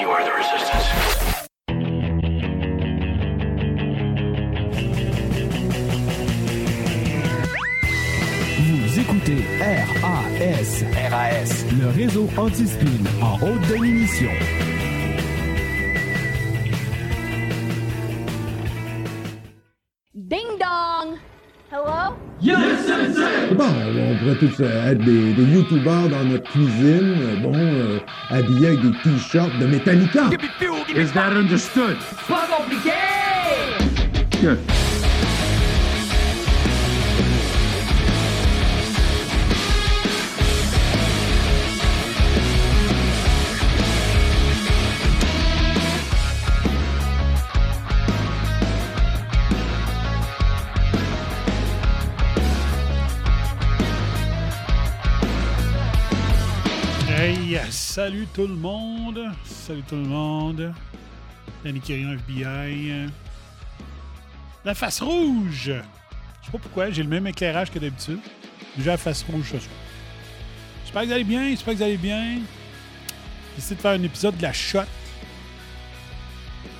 You are the resistance. Vous écoutez RAS, RAS, le réseau anti-spin en haute de Bon, on pourrait tous euh, être des, des youtubeurs dans notre cuisine, euh, bon, euh, habillés avec des t-shirts de Metallica. Is that understood? Pas compliqué! Good. Salut tout le monde. Salut tout le monde. Danny Kirion FBI. La face rouge. Je sais pas pourquoi, j'ai le même éclairage que d'habitude. J'ai la face rouge ce soir. J'espère que vous allez bien, j'espère que vous allez bien. J'essaie de faire un épisode de la shot.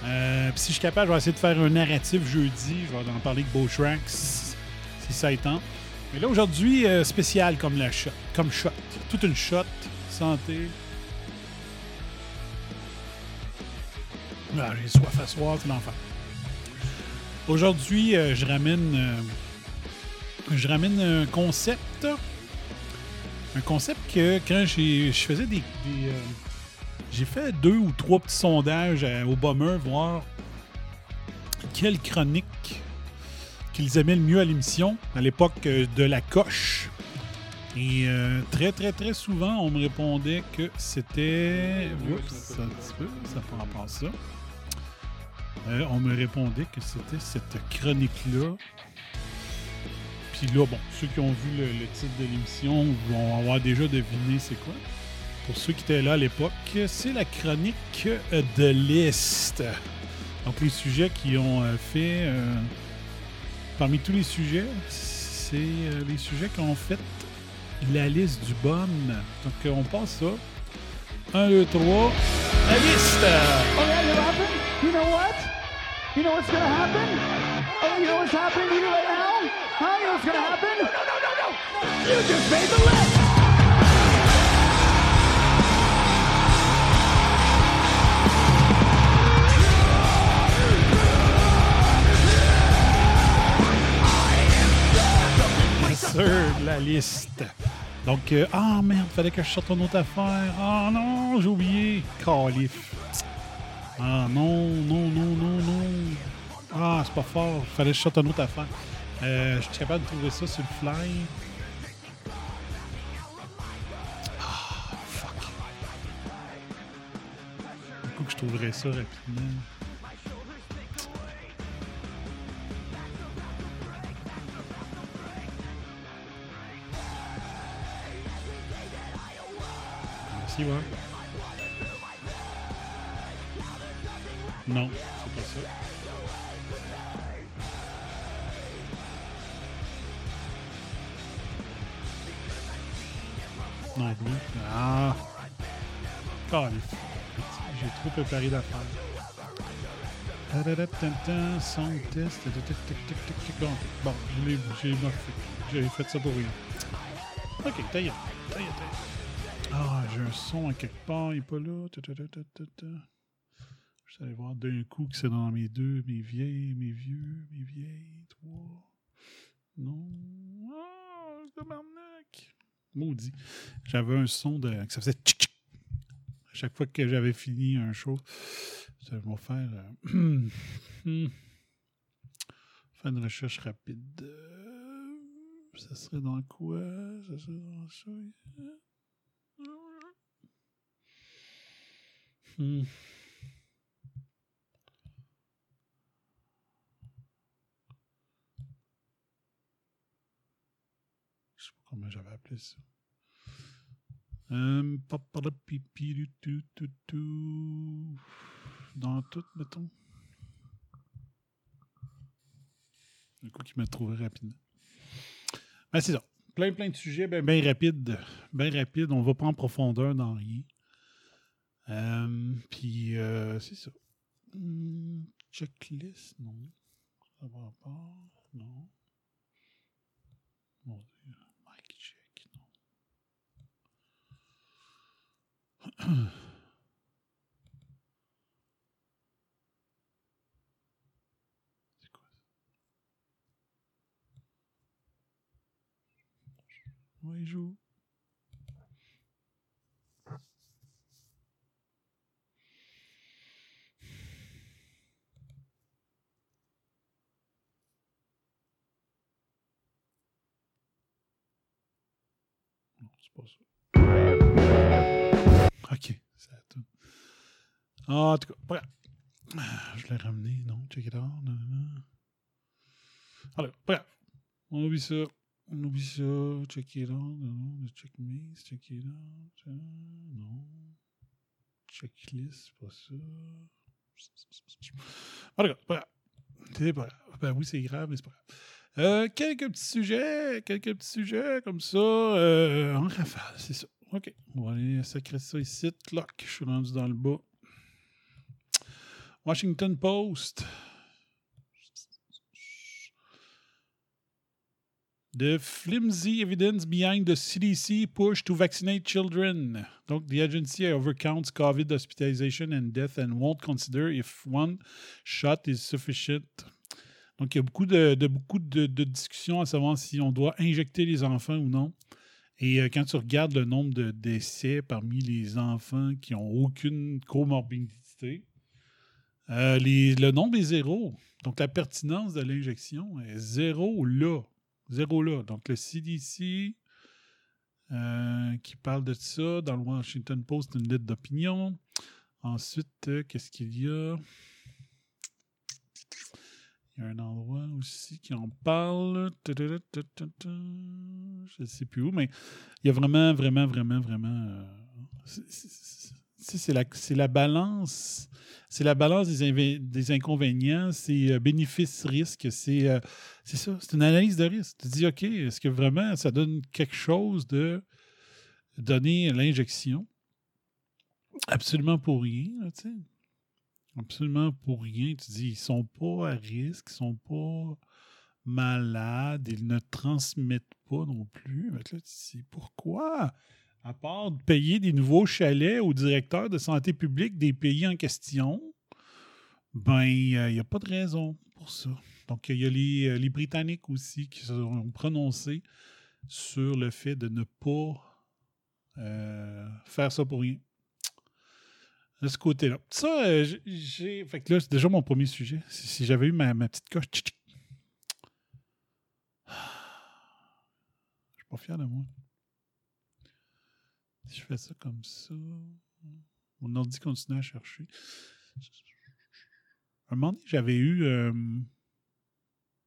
Euh, si je suis capable, je vais essayer de faire un narratif jeudi. Je vais en parler avec Beau Shrek si si ça est temps. Mais là, aujourd'hui, euh, spécial comme la shot. Comme shot. Toute une shot. Santé. Ah, j'ai soif à soir, c'est l'enfer. Aujourd'hui, euh, je ramène. euh, je ramène un concept. Un concept que quand je faisais des. euh, j'ai fait deux ou trois petits sondages au Bomber, voir quelle chronique qu'ils aimaient le mieux à l'émission, à l'époque de la coche. Et euh, très, très, très souvent, on me répondait que c'était. Oups, peu, ça prend pas ça. Euh, on me répondait que c'était cette chronique-là. Puis là, bon, ceux qui ont vu le, titre de l'émission vont avoir déjà deviné c'est quoi. Pour ceux qui étaient là à l'époque, c'est la chronique de liste. Donc, les sujets qui ont euh, fait. parmi tous les sujets, c'est les sujets qui ont fait la liste du bon. Donc, on passe ça. 1, 2, 3. La liste! Oh yeah, you laughing? You know what? You know what's gonna happen? Oh, you know what's happening to you right now? Huh? You know what's gonna happen? No, no, no, no, no! You just made the list! La liste. Donc, euh, ah merde, fallait que je sorte une autre affaire. Ah non, j'ai oublié. Calif. Ah non, non, non, non, non. Ah, c'est pas fort. Fallait que je sorte une autre affaire. Euh, je suis capable de trouver ça sur le fly. Ah. Du coup, que je trouverais ça rapidement. Non, c'est pas ça. Non plus. Ah! Calif. J'ai trop préparé. Tadadatantan, Son test. Bon, je l'ai-. J'ai fait ça pour rien. Ok, ta gueule, ta gueule, ta gueule. Ah, j'ai un son à quelque part, il est pas là. Je suis allé voir d'un coup que c'est dans mes deux, mes vieilles, mes vieux, mes vieilles, trois. Non. Ah, tabarnak. Maudit. J'avais un son de, que ça faisait. À chaque fois que j'avais fini un show, ça va faire. euh, faire une recherche rapide. Euh, ça serait dans quoi? Ça serait dans ça. Hmm. Je sais pas comment j'avais appelé ça. Dans tout, mettons. Un coup qui m'a trouvé rapidement. C'est ça. Plein, plein de sujets, ben, ben rapide. Ben rapide. On va pas en profondeur dans rien. Euh, puis, euh, c'est ça. Hmm, checklist, non. Ça va pas, non. Mon Dieu. Mic check, non. C'est quoi ça? Oui, joue. Non, c'est pas ça. Ok, c'est à tout. Ah, en tout cas, grave. Ah, Je l'ai ramené, non? Check it out. Alors, grave. On oublie ça. On oublie ça. Check it out. Non. Check me. Check it out. Non. Checklist, c'est pas ça. En tout cas, grave. C'est pas grave. Ben oui, c'est grave, mais c'est pas grave. Euh, quelques petits sujets, quelques petits sujets comme ça, euh, en rafale, c'est ça. OK, on va aller sacrer ça ici. Clock, je suis rendu dans le bas. Washington Post. The flimsy evidence behind the CDC push to vaccinate children. Donc, the agency overcounts COVID hospitalization and death and won't consider if one shot is sufficient. Donc, il y a beaucoup de, discussions à savoir si on doit injecter les enfants ou non. Et euh, quand tu regardes le nombre de décès parmi les enfants qui n'ont aucune comorbidité, euh, le nombre est zéro. Donc, la pertinence de l'injection est zéro là. Zéro là. Donc, le CDC euh, qui parle de ça dans le Washington Post, une lettre d'opinion. Ensuite, qu'est-ce qu'il y a? Il y a un endroit aussi qui en parle. Je ne sais plus où, mais il y a vraiment, vraiment, vraiment, vraiment. euh, c'est- la, la balance. C'est la balance des, des inconvénients, c'est euh, bénéfice-risque, c'est euh, c'est ça, c'est une analyse de risque. Tu dis, OK, est-ce que vraiment ça donne quelque chose de donner l'injection? Absolument pour rien, là, tu sais. Absolument pour rien. Tu dis, ils sont pas à risque, ils sont pas malades, ils ne transmettent pas non plus. Que là, tu dis, pourquoi? À part de payer des nouveaux chalets au directeur de santé publique des pays en question, ben, il n'y a pas de raison pour ça. Donc, il y a les, euh, les Britanniques aussi qui se sont prononcés sur le fait de ne pas euh, faire ça pour rien. De ce côté-là. Ça, euh, j'ai. Fait que là, c'est déjà mon premier sujet. Si, j'avais eu ma, petite coche. Je suis pas fier de moi. Si je fais ça comme ça. Mon ordi continue à chercher. Un moment donné, j'avais eu. euh,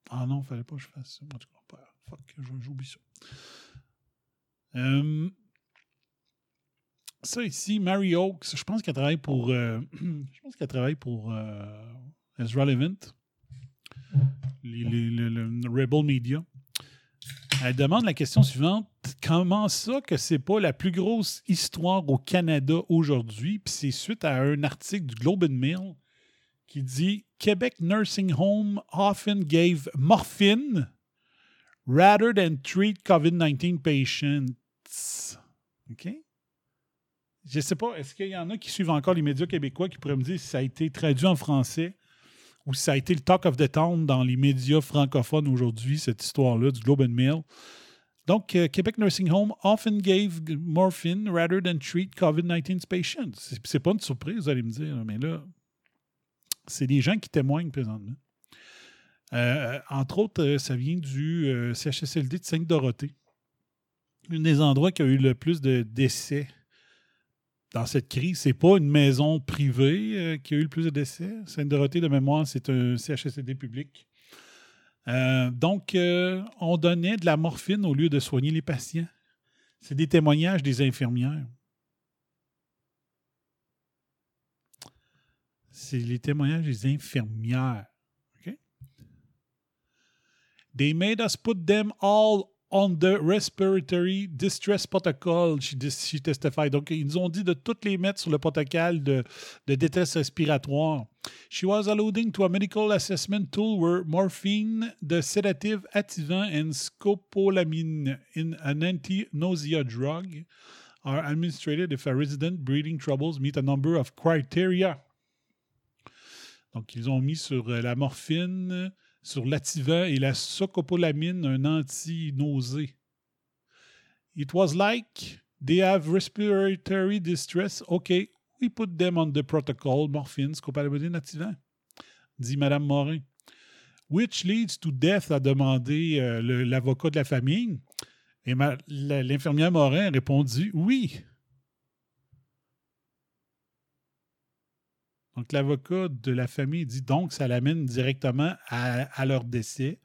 Ah non, fallait pas que je fasse ça. En tout cas. Fuck, j'oublie ça. Euh, Ça ici, Mary Oaks, je pense qu'elle travaille pour. euh, je pense qu'elle travaille pour euh, Levant, les- le, Rebel Media. Elle demande la question suivante comment ça que c'est pas la plus grosse histoire au Canada aujourd'hui? Puis c'est suite à un article du Globe and Mail qui dit Québec Nursing Home often gave morphine rather than treat COVID-19 patients. OK? Je sais pas, est-ce qu'il y en a qui suivent encore les médias québécois qui pourraient me dire si ça a été traduit en français ou si ça a été le talk of the town dans les médias francophones aujourd'hui, cette histoire-là du Globe and Mail? Donc, euh, Québec Nursing Home often gave morphine rather than treat COVID-19 patients. C'est pas une surprise, vous allez me dire, mais là, c'est des gens qui témoignent présentement. Euh, entre autres, euh, ça vient du euh, CHSLD de Sainte-Dorothée, un des endroits qui a eu le plus de décès dans cette crise. C'est pas une maison privée euh, qui a eu le plus de décès? Sainte-Dorothée, de mémoire, c'est un CHSLD public. Euh, donc, euh, on donnait de la morphine au lieu de soigner les patients. C'est des témoignages des infirmières. C'est les témoignages des infirmières. OK? They made us put them all on the respiratory distress protocol, she, testified. Donc, ils nous ont dit de toutes les mettre sur le protocole de, de détresse respiratoire. She was alluding to a medical assessment tool where morphine, the sedative activant, and scopolamine, in an anti-nausea drug, are administered if a resident breathing troubles meet a number of criteria. Donc, ils ont mis sur euh, la morphine, sur l'Ativant et la socopolamine, un anti-nausée. It was like they have respiratory distress. Okay, we put them on the protocol, morphine, scopolamine, Ativant, dit Mme Morin. Which leads to death, a demandé euh, l'avocat de la famille. Et l'infirmière Morin a répondu oui. Donc, l'avocat de la famille dit donc ça l'amène directement à, à leur décès.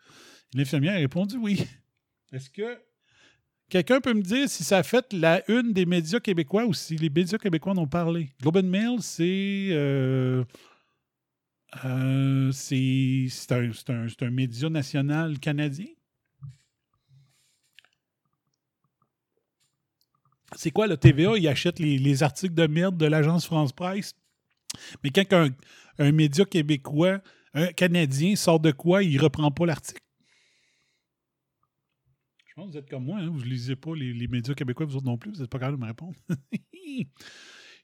L'infirmière a répondu oui. Est-ce que quelqu'un peut me dire si ça a fait la une des médias québécois ou si les médias québécois en ont parlé? Globe and Mail, c'est. euh, euh, c'est un, média national canadien. C'est quoi le TVA? Il achète les, les articles de merde de l'agence France Presse. Mais quand un, un média québécois, un Canadien sort de quoi, il reprend pas l'article. Je pense que vous êtes comme moi, hein, vous ne lisez pas les, les médias québécois, vous autres non plus, vous n'êtes pas capable de me répondre.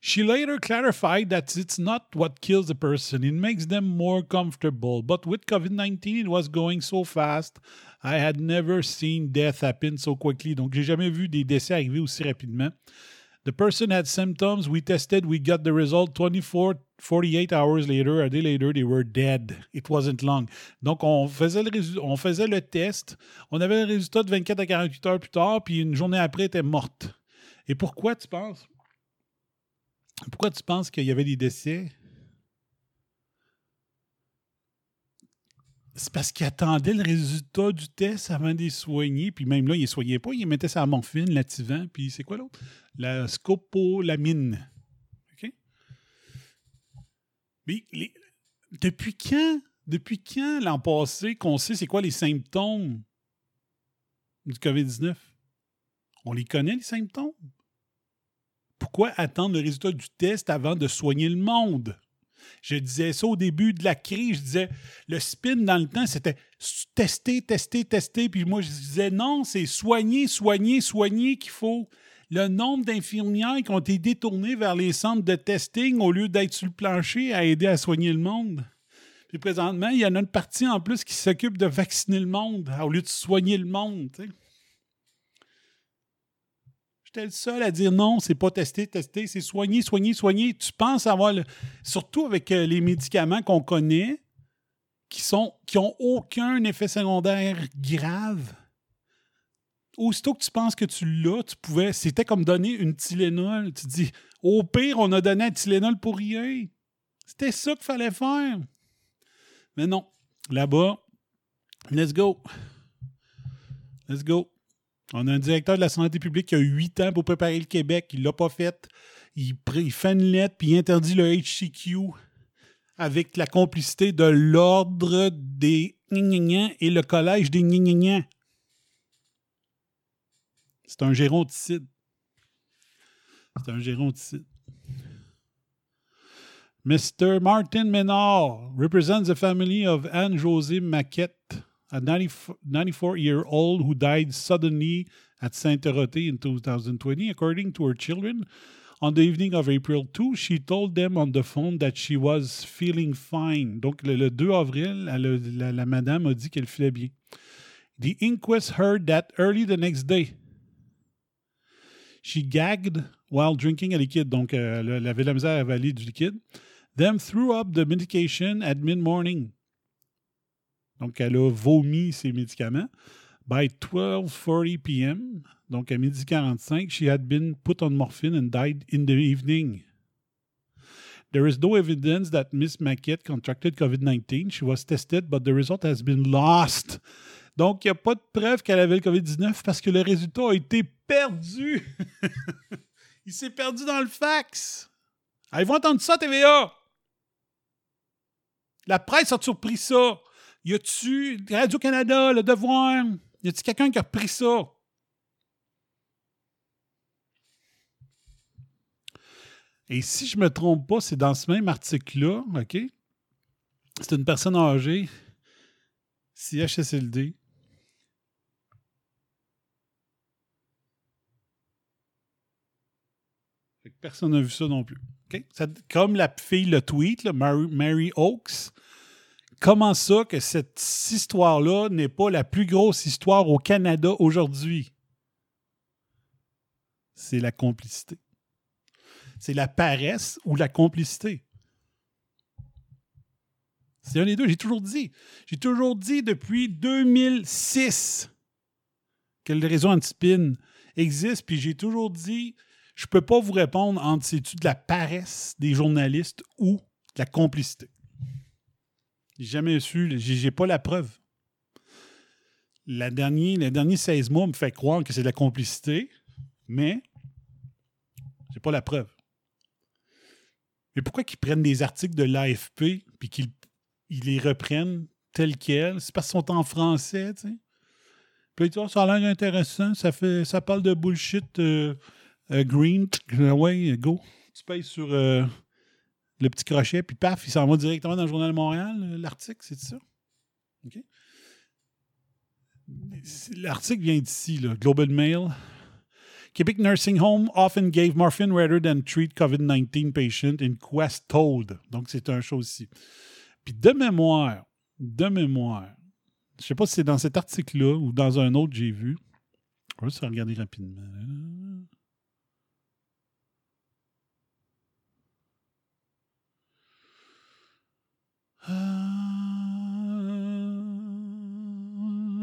She later clarified that it's not what kills the person, it makes them more comfortable. But with COVID 19, it was going so fast, I had never seen death happen so quickly. Donc, j'ai jamais vu des décès arriver aussi rapidement. The person had symptoms. We tested. We got the result 24, 48 hours later. A day later, they were dead. It wasn't long. Donc, on faisait le, on faisait le test. On avait le résultat de 24 à 48 heures plus tard, puis une journée après, elle était morte. Et pourquoi tu penses? Pourquoi tu penses qu'il y avait des décès? C'est parce qu'il attendait le résultat du test avant de les soigner. Puis même là, il ne soignait pas. Il mettait sa morphine, l'activant. Puis c'est quoi l'autre? La scopolamine. OK? Mais depuis quand, depuis quand l'an passé qu'on sait c'est quoi les symptômes du COVID-19? On les connaît, les symptômes? Pourquoi attendre le résultat du test avant de soigner le monde? Je disais ça au début de la crise. Je disais, le spin dans le temps, c'était tester, tester, tester. Puis moi, je disais, non, c'est soigner, soigner, soigner qu'il faut. Le nombre d'infirmières qui ont été détournées vers les centres de testing au lieu d'être sur le plancher à aider à soigner le monde. Puis présentement, il y en a une partie en plus qui s'occupe de vacciner le monde au lieu de soigner le monde. J'étais le seul à dire non, c'est pas tester, tester, c'est soigner, soigner, soigner. Tu penses avoir, le- surtout avec euh, les médicaments qu'on connaît, qui sont ont aucun effet secondaire grave. Aussitôt que tu penses que tu l'as, tu pouvais. C'était comme donner une Tylenol. Tu dis, au pire, on a donné un Tylenol pour rien. C'était ça qu'il fallait faire. Mais non. Là-bas, let's go. Let's go. On a un directeur de la santé publique qui a huit ans pour préparer le Québec. Il l'a pas fait. Il, fait une lettre puis il interdit le HCQ avec la complicité de l'ordre des et le collège des gnagnagnan. C'est un géronticide. C'est un géronticide. Mr. Martin Menard represents the family of Anne-Josée Maquette, a 94-year-old who died suddenly at Sainte-Dorothée in 2020. According to her children, on the evening of April 2, she told them on the phone that she was feeling fine. Donc, le, le 2 avril, elle la, la madame a dit qu'elle filait bien. The inquest heard that early the next day. She gagged while drinking a liquid. Donc, euh, elle avait la misère à avaler du liquide. Then threw up the medication at mid-morning. Donc, elle a vomi ses médicaments. By 12:40 p.m., donc à midi 45, she had been put on morphine and died in the evening. There is no evidence that Miss Maquette contracted COVID-19. She was tested, but the result has been lost. Donc, il n'y a pas de preuve qu'elle avait le COVID-19 parce que le résultat a été perdu. il s'est perdu dans le fax. Ils vont entendre ça, TVA. La presse a surpris ça? Y a-tu Radio-Canada, Le Devoir? Y a-tu quelqu'un qui a repris ça? Et si je me trompe pas, c'est dans ce même article-là, OK? C'est une personne âgée, CHSLD. Personne n'a vu ça non plus. OK? Ça- comme la fille le tweet, Mary, Mary Oakes, comment ça que cette histoire-là n'est pas la plus grosse histoire au Canada aujourd'hui? C'est la complicité. C'est la paresse ou la complicité. C'est un des deux, j'ai toujours dit. J'ai toujours dit depuis 2006 que le réseau anti-spin existe, puis j'ai toujours dit je peux pas vous répondre entre c'est-tu de la paresse des journalistes ou de la complicité. J'ai jamais su, j'ai pas la preuve. La dernière, les derniers 16 mois me fait croire que c'est de la complicité, mais j'ai pas la preuve. Mais pourquoi qu'ils prennent des articles de l'AFP puis qu'ils ils les reprennent tels quels? C'est parce qu'ils sont en français, tu sais. Puis Ah, ça a l'air intéressant, ça, fait, ça parle de bullshit euh, euh, green. Ouais, go. Tu payes sur euh, le petit crochet, puis paf, il s'en va directement dans le Journal de Montréal, euh, l'article, c'est ça? OK? L'article vient d'ici, Global Mail. Quebec Nursing Home often gave morphine rather than treat COVID-19 patient in Quest told. Donc, c'est un chose ici. Puis de mémoire, de mémoire, je sais pas si c'est dans cet article-là ou dans un autre j'ai vu. On va juste regarder rapidement.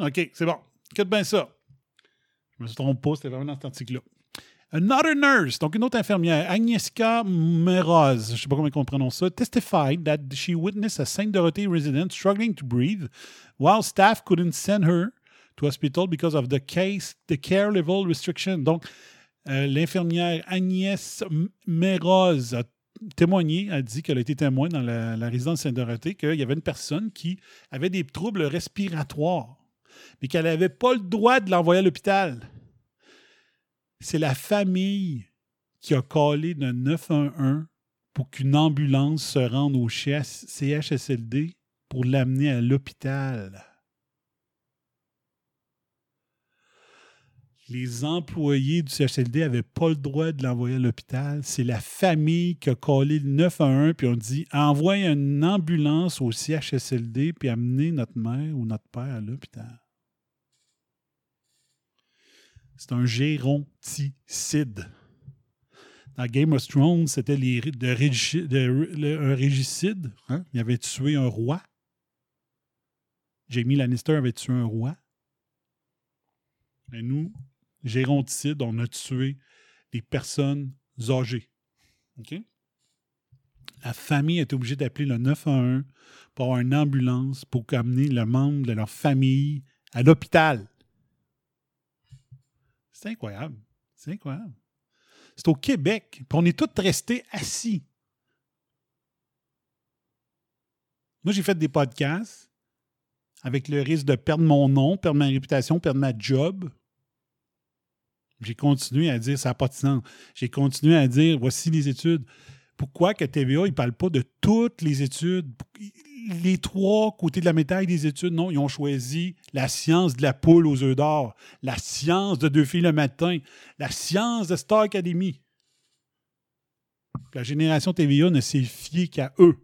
OK, c'est bon. Écoute bien ça. Je me suis trompé pas, c'était vraiment dans cet article-là. Another nurse, donc une autre infirmière, Agnieszka Meroz, je ne sais pas comment on prononce ça, testified that she witnessed a Sainte Dorothée resident struggling to breathe while staff couldn't send her to hospital because of the case, the care level restriction. Donc, euh, l'infirmière Agnès Meroz a témoigné, a dit qu'elle a été témoin dans la, la résidence Sainte-Dorothée qu'il y avait une personne qui avait des troubles respiratoires, mais qu'elle n'avait pas le droit de l'envoyer à l'hôpital. C'est la famille qui a collé le 911 pour qu'une ambulance se rende au CHSLD pour l'amener à l'hôpital. Les employés du CHSLD n'avaient pas le droit de l'envoyer à l'hôpital. C'est la famille qui a collé le 911 puis on dit envoie une ambulance au CHSLD puis amener notre mère ou notre père à l'hôpital. C'est un géronticide. Dans Game of Thrones, c'était un régicide. hein? Il avait tué un roi. Jamie Lannister avait tué un roi. Et nous, géronticide, on a tué des personnes âgées. La famille était obligée d'appeler le 911 pour avoir une ambulance pour amener le membre de leur famille à l'hôpital. C'est incroyable. C'est incroyable. C'est au Québec. Puis on est tous restés assis. Moi, j'ai fait des podcasts avec le risque de perdre mon nom, perdre ma réputation, perdre ma job. J'ai continué à dire ça n'a pas de sens. J'ai continué à dire voici les études. Pourquoi que TVA, il ne parle pas de toutes les études? Les trois côtés de la médaille des études, non, ils ont choisi la science de la poule aux œufs d'or, la science de deux filles le matin, la science de Star Academy. La génération TVA ne s'est fiée qu'à eux.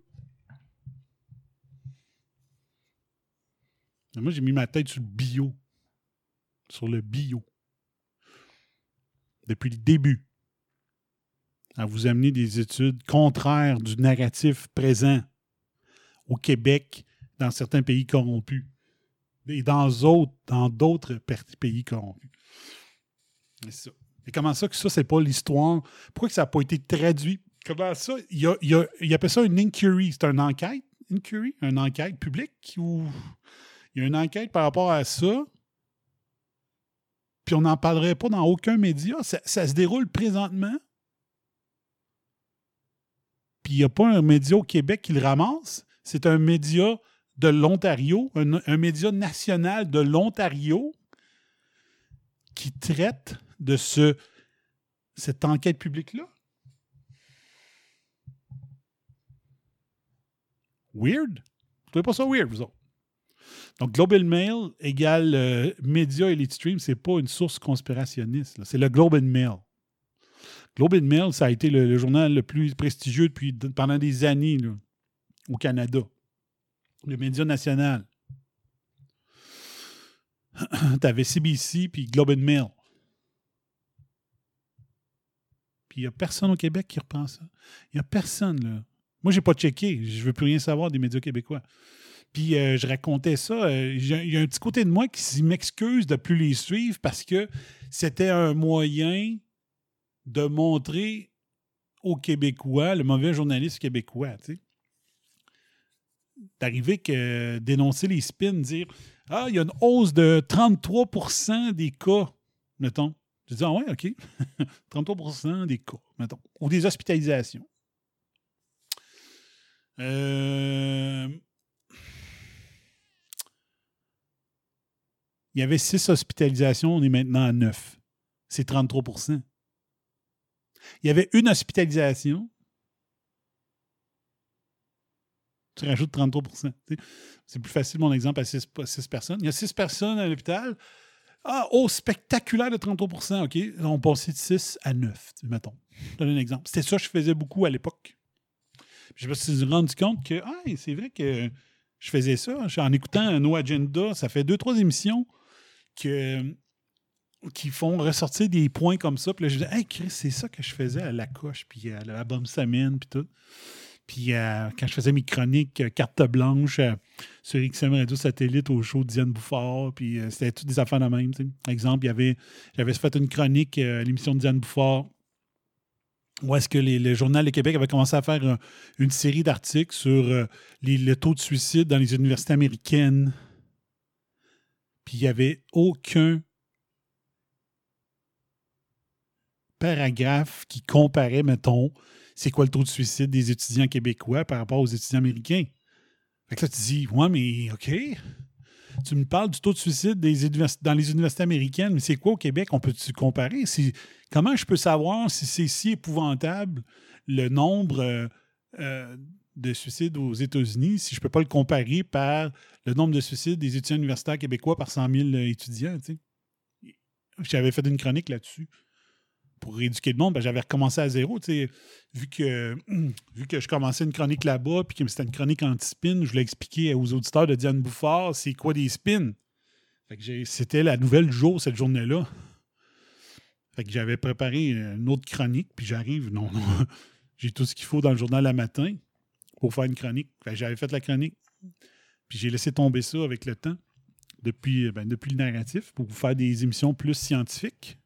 Moi, j'ai mis ma tête sur le bio. Sur le bio. Depuis le début. À vous amener des études contraires du narratif présent au Québec, dans certains pays corrompus. et dans d'autres dans pays corrompus. C'est ça. Et comment ça que ça, c'est pas l'histoire? Pourquoi que ça n'a pas été traduit? Comment ça? Il, y a, il, y a- il appelle ça une inquiry. C'est une enquête? Inquiry? Une enquête publique? Ou il y a une enquête par rapport à ça? Puis on n'en parlerait pas dans aucun média. Ça, se déroule présentement. Puis il n'y a pas un média au Québec qui le ramasse. C'est un média de l'Ontario, un, média national de l'Ontario qui traite de ce, cette enquête publique-là. Weird? Vous trouvez pas ça weird, vous autres? Donc, Global Mail égale euh, Media Elite Stream, c'est pas une source conspirationniste. C'est le Global Mail. Global Mail, ça a été le, journal le plus prestigieux depuis, pendant des années au Canada. Le média national. tu avais CBC puis Globe and Mail. Puis il n'y a personne au Québec qui reprend ça. Il n'y a personne, là. Moi, j'ai pas checké. Je veux plus rien savoir des médias québécois. Puis euh, je racontais ça. euh, Il y a un petit côté de moi qui m'excuse de plus les suivre parce que c'était un moyen de montrer aux Québécois, le mauvais journaliste québécois, tu sais d'arriver que dénoncer les spins, dire Ah, il y a une hausse de 33% des cas, mettons. Je dis Ah ouais, OK. 33% des cas, mettons. Ou des hospitalisations. Euh, Il y avait 6 hospitalisations, on est maintenant à 9. C'est 33% Il y avait une hospitalisation, tu rajoutes 33 tu sais. C'est plus facile, mon exemple, à 6, personnes. Il y a 6 personnes à l'hôpital. Ah, oh, spectaculaire de 33% OK. On passait de 6 à 9, tu sais, mettons. Je donne un exemple. C'était ça que je faisais beaucoup à l'époque. Je me suis rendu compte que ah, c'est vrai que je faisais ça. En écoutant No Agenda, ça fait deux, trois émissions que, qui font ressortir des points comme ça. Puis là, je disais, hey, Chris, c'est ça que je faisais à la coche, puis à la bombe Samine, puis tout. Puis euh, quand je faisais mes chroniques euh, carte blanche euh, sur XM Radio Satellite au show de Diane Bouffard, puis euh, c'était toutes des affaires de même. Par exemple, j'avais fait une chronique euh, à l'émission de Diane Bouffard où est-ce que le Journal de Québec avait commencé à faire euh, une série d'articles sur euh, les- le taux de suicide dans les universités américaines. Puis il n'y avait aucun paragraphe qui comparait, mettons, c'est quoi le taux de suicide des étudiants québécois par rapport aux étudiants américains. Fait que là, tu dis, ouais, mais OK. Tu me parles du taux de suicide dans les universités américaines, mais c'est quoi au Québec? On peut-tu comparer? Comment je peux savoir si c'est si épouvantable le nombre euh, euh, de suicides aux États-Unis si je ne peux pas le comparer par le nombre de suicides des étudiants universitaires québécois par 100 000 étudiants? tu sais? J'avais fait une chronique là-dessus pour éduquer le monde, ben, j'avais recommencé à zéro. Vu que, vu que je commençais une chronique là-bas, puis que c'était une chronique anti-spin, je voulais expliquer aux auditeurs de Diane Bouffard c'est quoi des spins. C'était la nouvelle jour, cette journée-là. Fait que j'avais préparé une autre chronique, puis j'arrive, non, non, j'ai tout ce qu'il faut dans le journal à matin pour faire une chronique. J'avais fait la chronique, puis j'ai laissé tomber ça avec le temps, depuis, ben, depuis le narratif, pour vous faire des émissions plus scientifiques.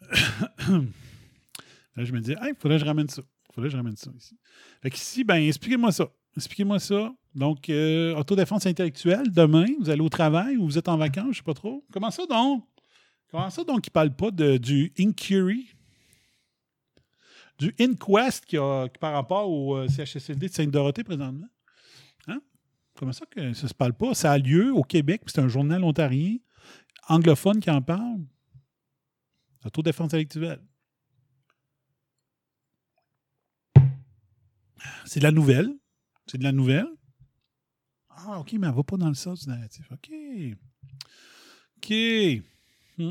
Là, je me disais, il faudrait que je ramène ça. faudrait que je ramène ça ici. Fait qu'ici, ben, expliquez-moi ça. Expliquez-moi ça. Donc, euh, autodéfense intellectuelle, demain, vous allez au travail ou vous êtes en vacances, je ne sais pas trop. Comment ça donc? Comment ça donc, il ne parle pas de, du inquiry? Du inquest qui a, par rapport au euh, CHSLD de Sainte-Dorothée présentement? Hein? Comment ça que ça se parle pas? Ça a lieu au Québec, c'est un journal ontarien, anglophone qui en parle. Autodéfense intellectuelle. C'est de la nouvelle. C'est de la nouvelle. Ah, OK, mais elle va pas dans le sens du narratif. OK. OK. Hmm.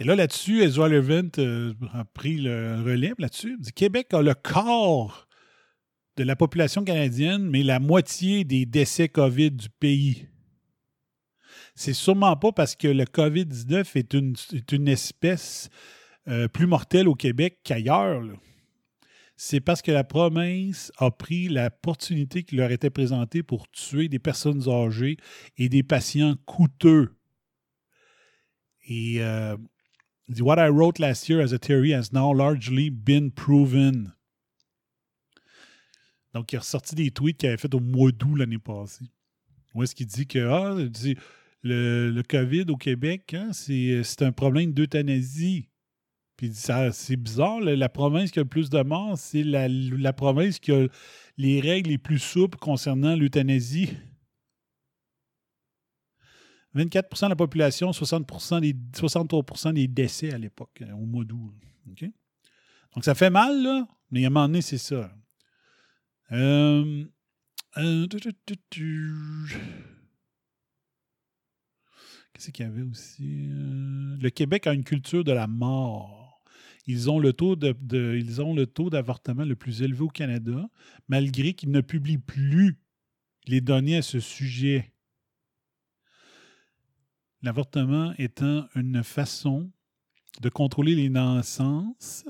Et là, là-dessus, Ezra Levent euh, a pris le relais là-dessus. Dit Québec a le corps de la population canadienne, mais la moitié des décès COVID du pays. C'est sûrement pas parce que le COVID-19 est une, est une espèce euh, plus mortelle au Québec qu'ailleurs. c'est parce que la province a pris l'opportunité qui leur était présentée pour tuer des personnes âgées et des patients coûteux. Et euh, dit, What I wrote last year as a theory has now largely been proven. Donc, il a ressorti des tweets qu'il avait fait au mois d'août l'année passée. Où est-ce qu'il dit que ah, le, le COVID au Québec, hein, c'est un problème d'euthanasie. Puis c'est bizarre, la, la province qui a le plus de morts, c'est la, la province qui a les règles les plus souples concernant l'euthanasie. 24% de la population, 60 des, 63 des décès à l'époque, euh, au mois d'août. Donc ça fait mal, là, mais à un moment donné, c'est ça. Euh, euh. Qu'est-ce qu'il y avait aussi? Le Québec a une culture de la mort. Ils ont le taux ils ont le taux d'avortement le plus élevé au Canada, malgré qu'ils ne publient plus les données à ce sujet. L'avortement étant une façon de contrôler les naissances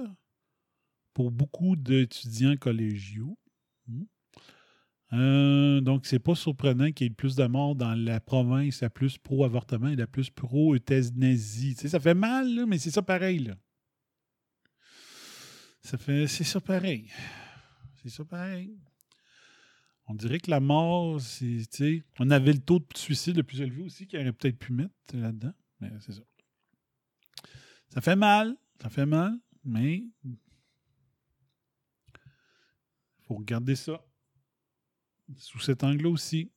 pour beaucoup d'étudiants collégiaux. Euh, donc, c'est pas surprenant qu'il y ait plus de morts dans la province la plus pro-avortement et la plus pro-euthanasie. Ça fait mal, mais c'est ça pareil. Là. Ça c'est ça pareil. C'est ça pareil. On dirait que la mort, c'est, on avait le taux de suicide le plus élevé aussi qu'il aurait peut-être pu mettre là-dedans, mais c'est ça. Ça fait mal, ça fait mal, mais faut regarder ça sous cet angle aussi.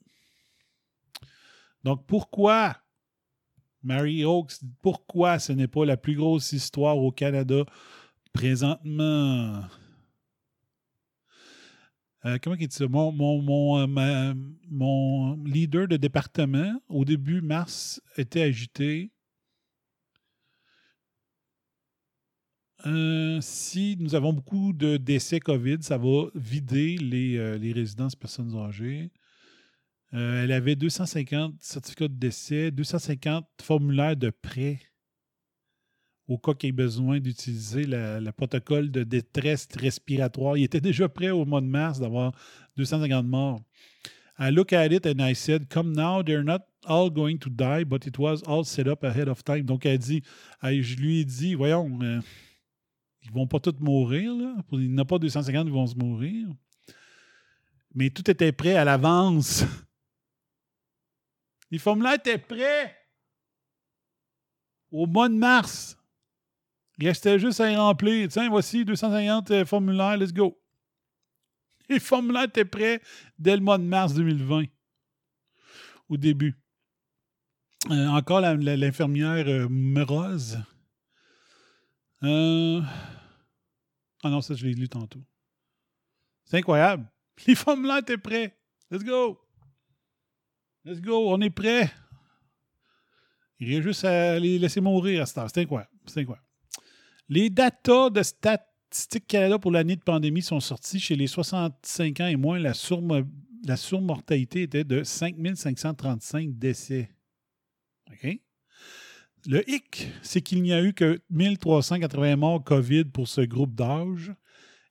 Donc, pourquoi Mary Oaks, pourquoi ce n'est pas la plus grosse histoire au Canada présentement? Euh, comment il dit ça? Mon, mon, mon, euh, mon leader de département, au début mars, était agité. Euh, si nous avons beaucoup de décès COVID, ça va vider les, euh, les résidences personnes âgées. Elle avait 250 certificats de décès, 250 formulaires de prêt au cas qu'il ait besoin d'utiliser le protocole de détresse respiratoire. Il était déjà prêt au mois de mars d'avoir 250 morts. I look at it and I said, Come now, they're not all going to die, but it was all set up ahead of time. Donc, elle dit, je lui ai dit, voyons, euh, ils vont pas tous mourir. Il n'y en a pas 250 qui vont se mourir. Mais tout était prêt à l'avance. Les formulaires étaient prêts au mois de mars. Il restait juste à y remplir. Tiens, voici 250 euh, formulaires, let's go. Les formulaires étaient prêts dès le mois de mars 2020. Au début. Euh, encore l'infirmière euh. Euh... Ah non, ça, je l'ai lu tantôt. C'est incroyable. Les formulaires étaient prêts. Let's go. Let's go. On est prêts. Il y a juste à les laisser mourir à cette heure. C'est incroyable. C'est incroyable. Les datas de Statistique Canada pour l'année de pandémie sont sortis. Chez les 65 ans et moins, la surmortalité était de 5535 décès. OK? Le hic, c'est qu'il n'y a eu que 1380 morts COVID pour ce groupe d'âge.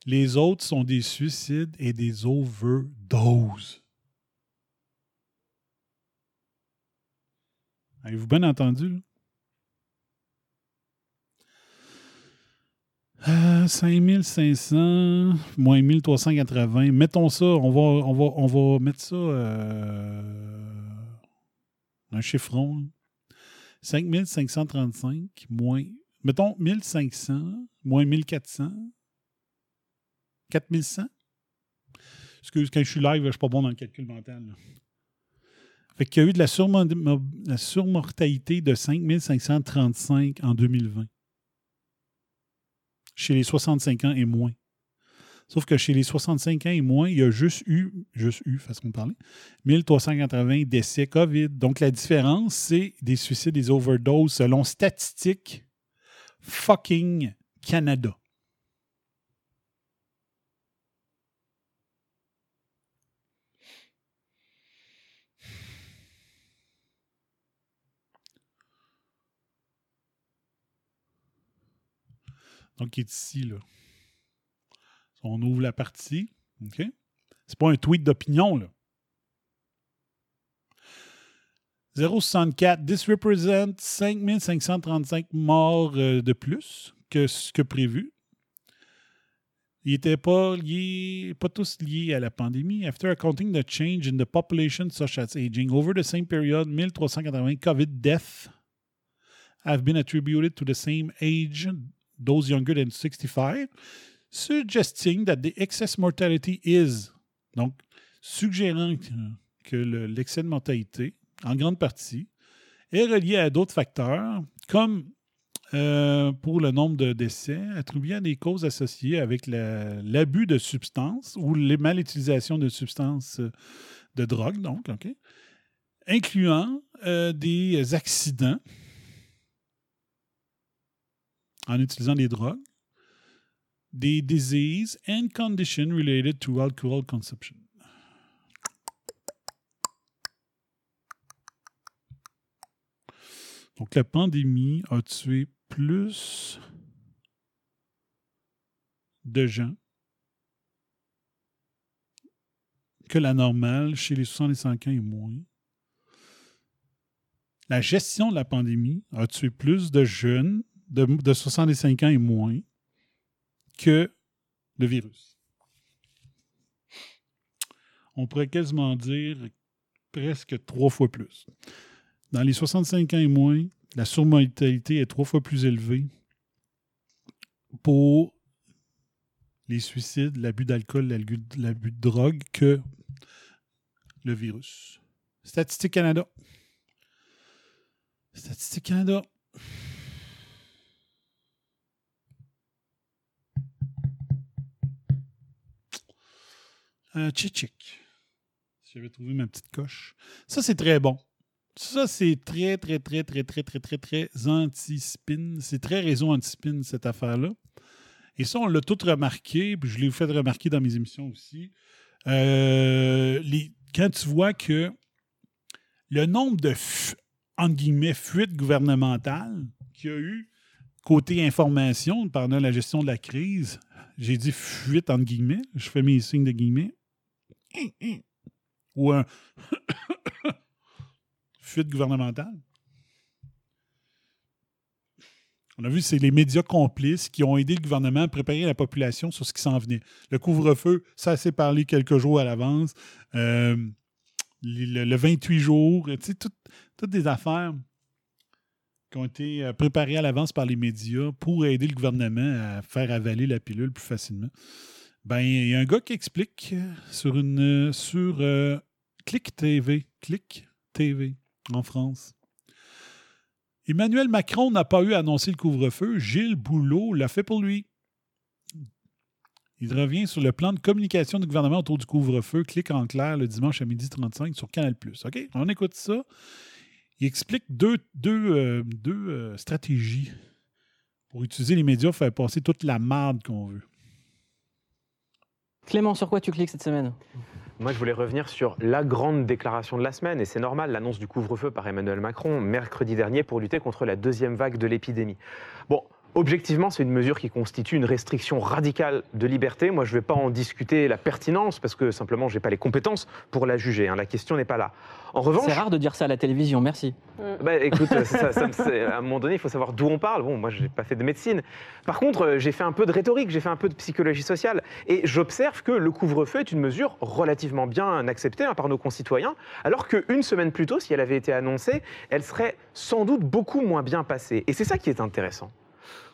Les autres sont des suicides et des overdoses. Avez-vous bien entendu? là? Euh, 5500 moins 1380. Mettons ça, on va, on va, on va mettre ça euh, un chiffron. là. 5535 moins. Mettons 1500 moins 1400. 4100. Excuse, quand je suis live, je suis pas bon dans le calcul mental. là. Fait y a eu de la surmortalité de 5535 en 2020 chez les 65 ans et moins. Sauf que chez les 65 ans et moins, il y a juste eu, juste eu, façon de parler, 1380 décès COVID. Donc la différence, c'est des suicides, des overdoses selon Statistique fucking Canada. Donc, il est ici, là. On ouvre la partie. OK? C'est pas un tweet d'opinion, là. 0,64. This represent 5535 morts euh, de plus que ce que prévu. Ils n'étaient pas liés, pas tous liés à la pandémie. After accounting the change in the population such as aging, over the same period, 1380 COVID deaths have been attributed to the same age, those younger than 65, suggesting that the excess mortality is, donc suggérant que, que le- l'excès de mortalité, en grande partie, est relié à d'autres facteurs, comme euh, pour le nombre de décès, à des causes associées avec la- l'abus de substances ou les malutilisations de substances euh, de drogue, donc, OK, incluant euh, des accidents en utilisant des drogues, des diseases and conditions related to alcohol consumption. Donc, la pandémie a tué plus de gens que la normale chez les 65 ans et moins. La gestion de la pandémie a tué plus de jeunes de, de 65 ans et moins que le virus. On pourrait quasiment dire presque trois fois plus. Dans les 65 ans et moins, la surmortalité est trois fois plus élevée pour les suicides, l'abus d'alcool, l'abus de drogue que le virus. Statistique Canada. Statistique Canada. Euh, Tchitchik. J'avais trouvé ma petite coche. Ça, c'est très bon. Ça, c'est très, très, très, très, très, très, très, très anti-spin. C'est très réseau anti-spin, cette affaire-là. Et ça, on l'a tout remarqué, puis je l'ai fait remarquer dans mes émissions aussi. Euh, quand tu vois que le nombre de, entre guillemets, fuites gouvernementales qu'il y a eu côté information pendant la gestion de la crise, j'ai dit fuite entre guillemets, je fais mes signes de guillemets, ou un fuite gouvernementale. On a vu, c'est les médias complices qui ont aidé le gouvernement à préparer la population sur ce qui s'en venait. Le couvre-feu, ça s'est parlé quelques jours à l'avance. Euh, le, le 28 jours, tu toutes des affaires qui ont été euh, préparées à l'avance par les médias pour aider le gouvernement à faire avaler la pilule plus facilement. Ben, il y a un gars qui explique euh, sur une euh, sur euh, Click TV, Click TV en France. Emmanuel Macron n'a pas eu à annoncer le couvre-feu. Gilles Boulot l'a fait pour lui. Il revient sur le plan de communication du gouvernement autour du couvre-feu. Clique en clair le dimanche à 12h35 sur Canal+. OK? On écoute ça. Il explique deux, deux, euh, deux stratégies pour utiliser les médias pour faire passer toute la marde qu'on veut. Clément, sur quoi tu cliques cette semaine? Moi, je voulais revenir sur la grande déclaration de la semaine, et c'est normal, l'annonce du couvre-feu par Emmanuel Macron mercredi dernier pour lutter contre la deuxième vague de l'épidémie. Bon, objectivement, c'est une mesure qui constitue une restriction radicale de liberté. Moi, je ne vais pas en discuter la pertinence, parce que simplement, je n'ai pas les compétences pour la juger. hein. La question n'est pas là. En revanche... C'est rare de dire ça à la télévision, merci. Bah, écoute, ça- ça à un moment donné, il faut savoir d'où on parle. Bon, moi, je n'ai pas fait de médecine. Par contre, euh, j'ai fait un peu de rhétorique, j'ai fait un peu de psychologie sociale. Et j'observe que le couvre-feu est une mesure relativement bien acceptée hein, par nos concitoyens, alors qu'une semaine plus tôt, si elle avait été annoncée, elle serait sans doute beaucoup moins bien passée. Et c'est ça qui est intéressant.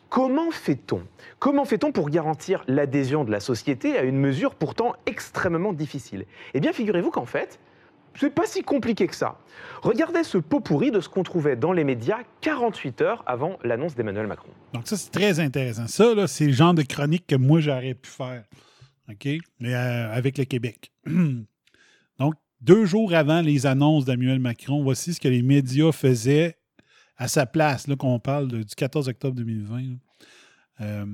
Comment fait-on? Comment fait-on pour garantir l'adhésion de la société à une mesure pourtant extrêmement difficile? Eh bien, figurez-vous qu'en fait, c'est pas si compliqué que ça. Regardez ce pot pourri de ce qu'on trouvait dans les médias 48 heures avant l'annonce d'Emmanuel Macron. Donc, ça, c'est très intéressant. Ça, c'est le genre de chronique que moi, j'aurais pu faire. OK? Mais euh, avec le Québec. Donc, deux jours avant les annonces d'Emmanuel Macron, voici ce que les médias faisaient à sa place, là, qu'on parle de- du 14 octobre 2020, là, euh,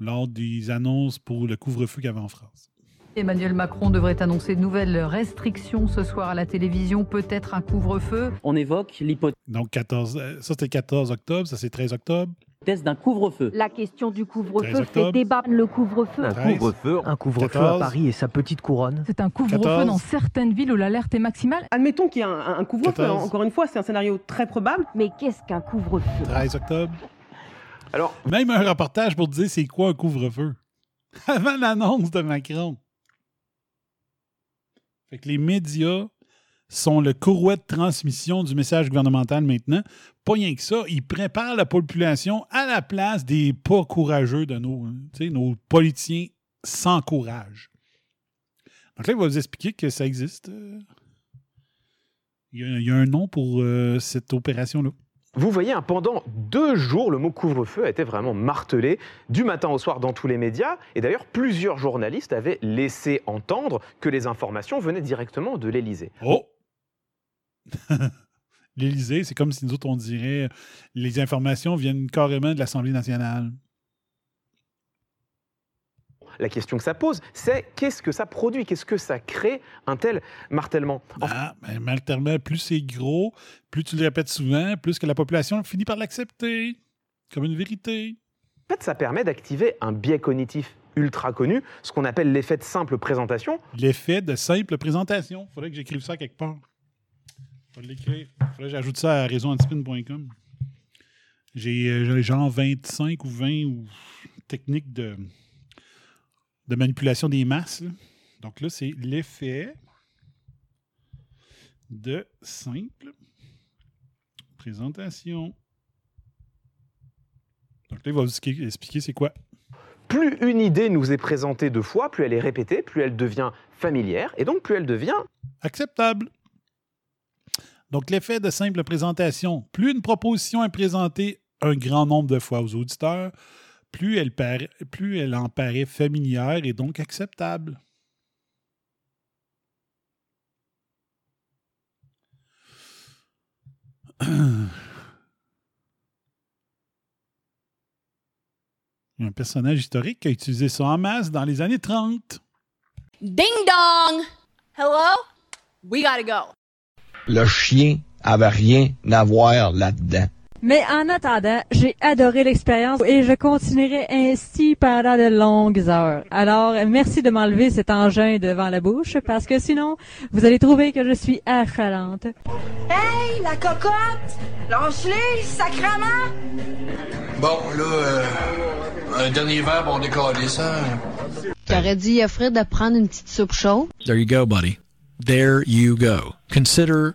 lors des annonces pour le couvre-feu qu'il y avait en France. Emmanuel Macron devrait annoncer de nouvelles restrictions ce soir à la télévision, peut-être un couvre-feu. On évoque l'hypothèse Donc, 14, euh, ça, c'était 14 octobre, ça, c'est 13 octobre. D'un couvre-feu. La question du 13 couvre-feu fait débat. Le couvre-feu. Un 13. couvre-feu, un couvre-feu 14. à Paris et sa petite couronne. C'est un couvre-feu 14. dans certaines villes où l'alerte est maximale. Admettons qu'il y a un, un couvre-feu. 14. Encore une fois, c'est un scénario très probable. Mais qu'est-ce qu'un couvre-feu? 13 octobre. Alors, Même un reportage pour dire c'est quoi un couvre-feu. Avant l'annonce de Macron. Fait que les médias sont le courroie de transmission du message gouvernemental maintenant. Pas rien que ça, ils préparent la population à la place des pas courageux de nos, hein, nos politiciens sans courage. Donc là, il va vous expliquer que ça existe. Il y a, il y a un nom pour euh, cette opération-là. Vous voyez, hein, pendant deux jours, le mot couvre-feu a été vraiment martelé du matin au soir dans tous les médias. Et d'ailleurs, plusieurs journalistes avaient laissé entendre que les informations venaient directement de l'Élysée. Oh! L'Élysée, c'est comme si nous autres, on dirait les informations viennent carrément de l'Assemblée nationale. La question que ça pose, c'est qu'est-ce que ça produit? Qu'est-ce que ça crée un tel martèlement? Ah, ben, martèlement, plus c'est gros, plus tu le répètes souvent, plus que la population finit par l'accepter comme une vérité. En fait, ça permet d'activer un biais cognitif ultra connu, ce qu'on appelle l'effet de simple présentation. L'effet de simple présentation. Faudrait que j'écrive ça quelque part. Je vais l'écrire. Faudrait que j'ajoute ça à réseauantispin.com. J'ai euh, j'ai genre 25 ou 20 ou techniques de, de manipulation des masses. là. Donc là, c'est l'effet de simple présentation. Donc là, il va vous expliquer c'est quoi. Plus une idée nous est présentée deux fois, plus elle est répétée, plus elle devient familière, et donc plus elle devient acceptable. Donc, l'effet de simple présentation, plus une proposition est présentée un grand nombre de fois aux auditeurs, plus elle, paraît- plus elle en paraît familière et donc acceptable. Un personnage historique qui a utilisé ça en masse dans les années 30. Ding dong! Hello? We gotta go. Le chien avait rien à voir là-dedans. Mais en attendant, j'ai adoré l'expérience et je continuerai ainsi pendant de longues heures. Alors, merci de m'enlever cet engin devant la bouche parce que sinon, vous allez trouver que je suis achalante. Hey, la cocotte! Lâche-les, sacrement! Bon, là, euh, un dernier verre, on décolle ça. T'aurais dit à Fred de prendre une petite soupe chaude? There you go, buddy. There you go. Consider